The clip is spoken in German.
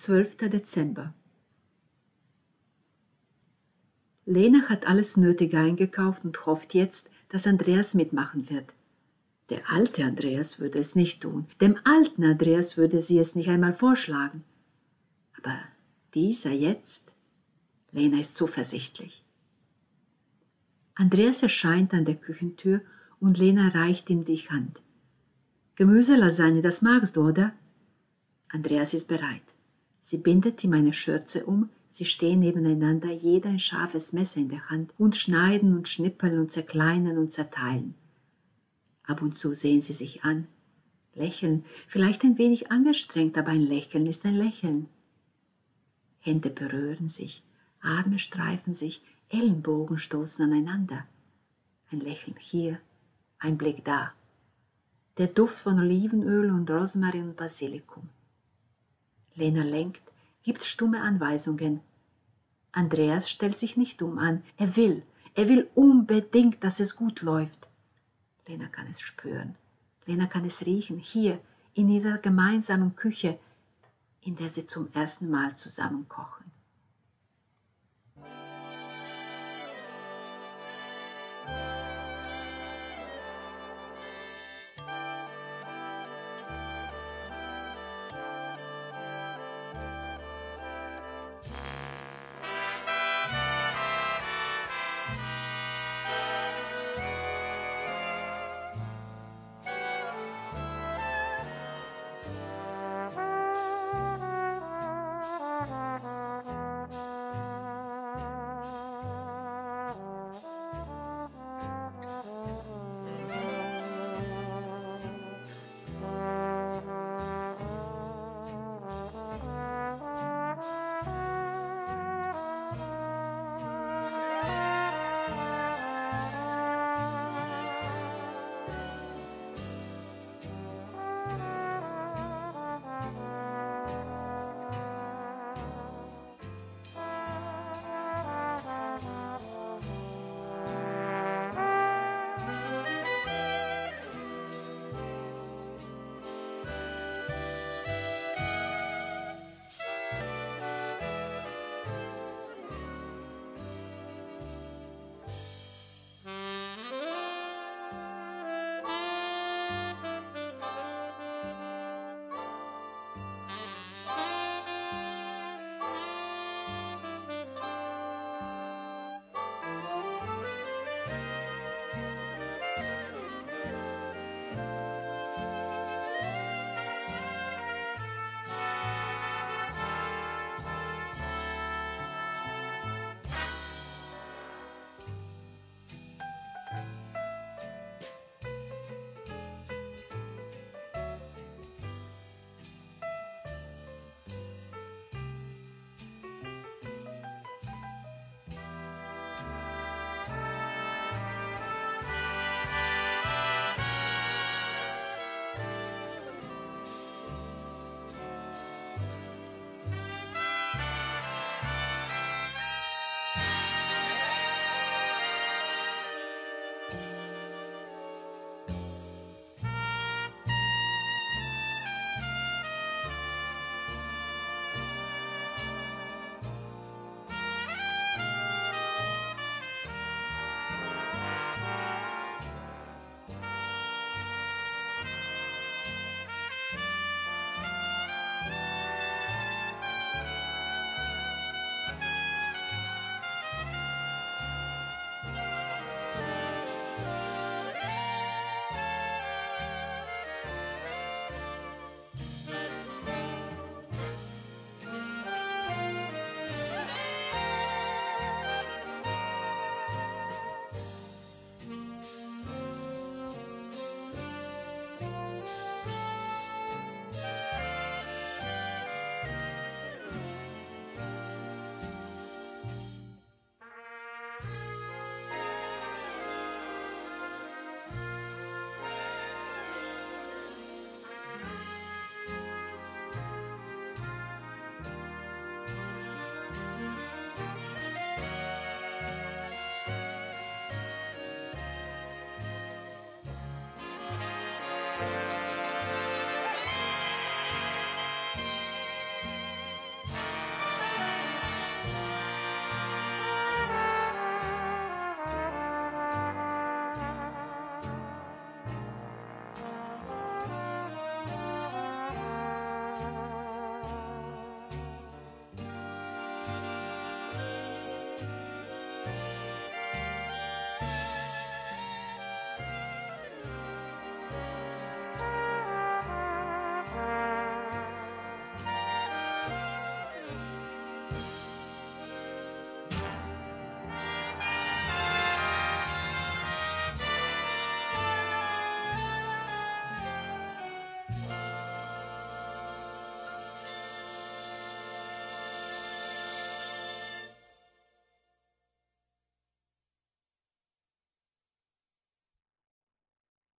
12. Dezember. Lena hat alles Nötige eingekauft und hofft jetzt, dass Andreas mitmachen wird. Der alte Andreas würde es nicht tun. Dem alten Andreas würde sie es nicht einmal vorschlagen. Aber dieser jetzt? Lena ist zuversichtlich. Andreas erscheint an der Küchentür und Lena reicht ihm die Hand. Gemüselasagne, das magst du, oder? Andreas ist bereit. Sie bindet ihm eine Schürze um, sie stehen nebeneinander, jeder ein scharfes Messer in der Hand und schneiden und schnippeln und zerkleinern und zerteilen. Ab und zu sehen sie sich an, lächeln, vielleicht ein wenig angestrengt, aber ein Lächeln ist ein Lächeln. Hände berühren sich, Arme streifen sich, Ellenbogen stoßen aneinander. Ein Lächeln hier, ein Blick da. Der Duft von Olivenöl und Rosmarin und Basilikum. Lena lenkt, gibt stumme Anweisungen. Andreas stellt sich nicht dumm an. Er will, er will unbedingt, dass es gut läuft. Lena kann es spüren. Lena kann es riechen, hier in ihrer gemeinsamen Küche, in der sie zum ersten Mal zusammen kochen.